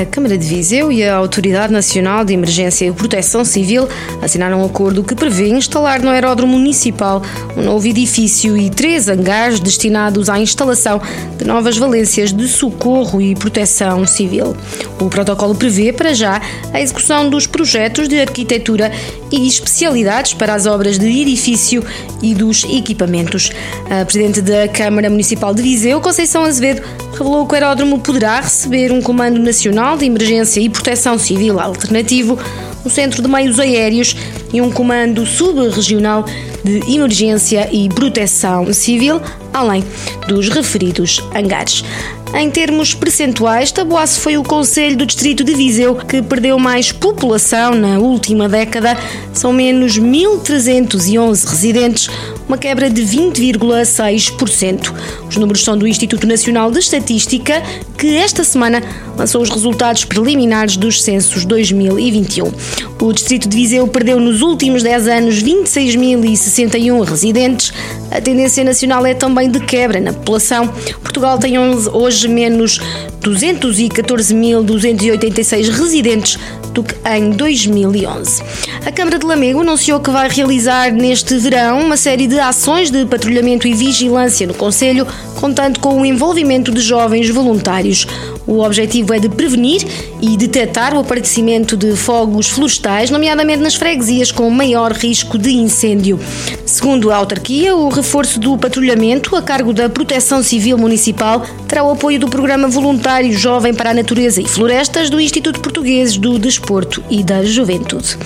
A Câmara de Viseu e a Autoridade Nacional de Emergência e Proteção Civil assinaram um acordo que prevê instalar no aeródromo municipal um novo edifício e três hangares destinados à instalação de novas valências de socorro e proteção civil. O protocolo prevê, para já, a execução dos projetos de arquitetura e especialidades para as obras de edifício e dos equipamentos. A Presidente da Câmara Municipal de Viseu, Conceição Azevedo, revelou que o aeródromo poderá receber um Comando Nacional de Emergência e Proteção Civil alternativo, um centro de meios aéreos e um comando subregional de emergência e proteção civil, além dos referidos hangares. Em termos percentuais, Taboaço foi o conselho do distrito de Viseu que perdeu mais população na última década. São menos 1.311 residentes, uma quebra de 20,6%. Os números são do Instituto Nacional de Estatística, que esta semana lançou os resultados preliminares dos censos 2021. O distrito de Viseu perdeu nos últimos 10 anos 26.061 residentes. A tendência nacional é também de quebra na população. Portugal tem hoje menos 214.286 residentes do que em 2011. A Câmara de Lamego anunciou que vai realizar neste verão uma série de ações de patrulhamento e vigilância no Conselho, contando com o envolvimento de jovens voluntários. O objetivo é de prevenir e detectar o aparecimento de fogos florestais, nomeadamente nas freguesias com maior risco de incêndio. Segundo a autarquia, o reforço do patrulhamento a cargo da Proteção Civil Municipal terá o apoio do Programa Voluntário Jovem para a Natureza e Florestas do Instituto Português do Desporto e da Juventude.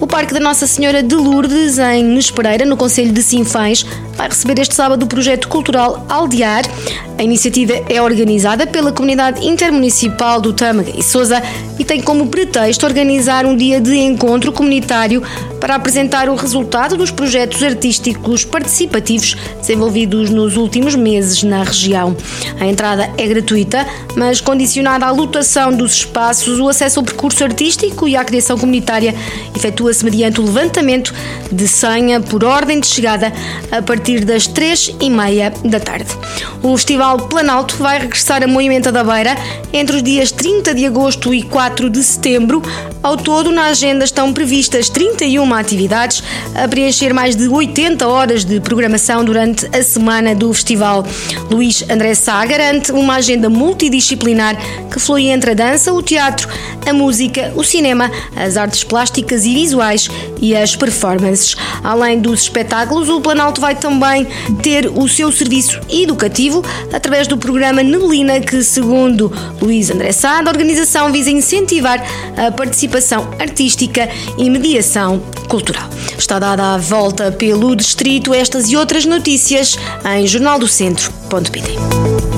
O Parque da Nossa Senhora de Lourdes, em Nespereira, no Conselho de Sinfães, vai receber este sábado o projeto cultural Aldear. A iniciativa é organizada pela comunidade intermunicipal do Tâmega e Sousa e tem como pretexto organizar um dia de encontro comunitário para apresentar o resultado dos projetos artísticos participativos desenvolvidos nos últimos meses na região. A entrada é gratuita, mas condicionada à lotação dos espaços, o acesso ao percurso artístico e à criação comunitária efetua-se mediante o levantamento de senha por ordem de chegada a partir das três e meia da tarde. O Festival Planalto vai regressar a Moimenta da Beira entre os dias 30 de agosto e 4 de setembro. Ao todo, na agenda estão previstas 31 atividades, a preencher mais de 80 horas de programação durante a semana do festival. Luís André Sá garante uma agenda multidisciplinar que flui entre a dança, o teatro, a música, o cinema, as artes plásticas e visuais e as performances. Além dos espetáculos, o Planalto vai também ter o seu serviço educativo através do programa Nebelina, que, segundo Luís André Sá, a organização visa incentivar a participação artística e mediação cultural. Está dada a volta pelo distrito estas e outras notícias em jornaldocentro.pt.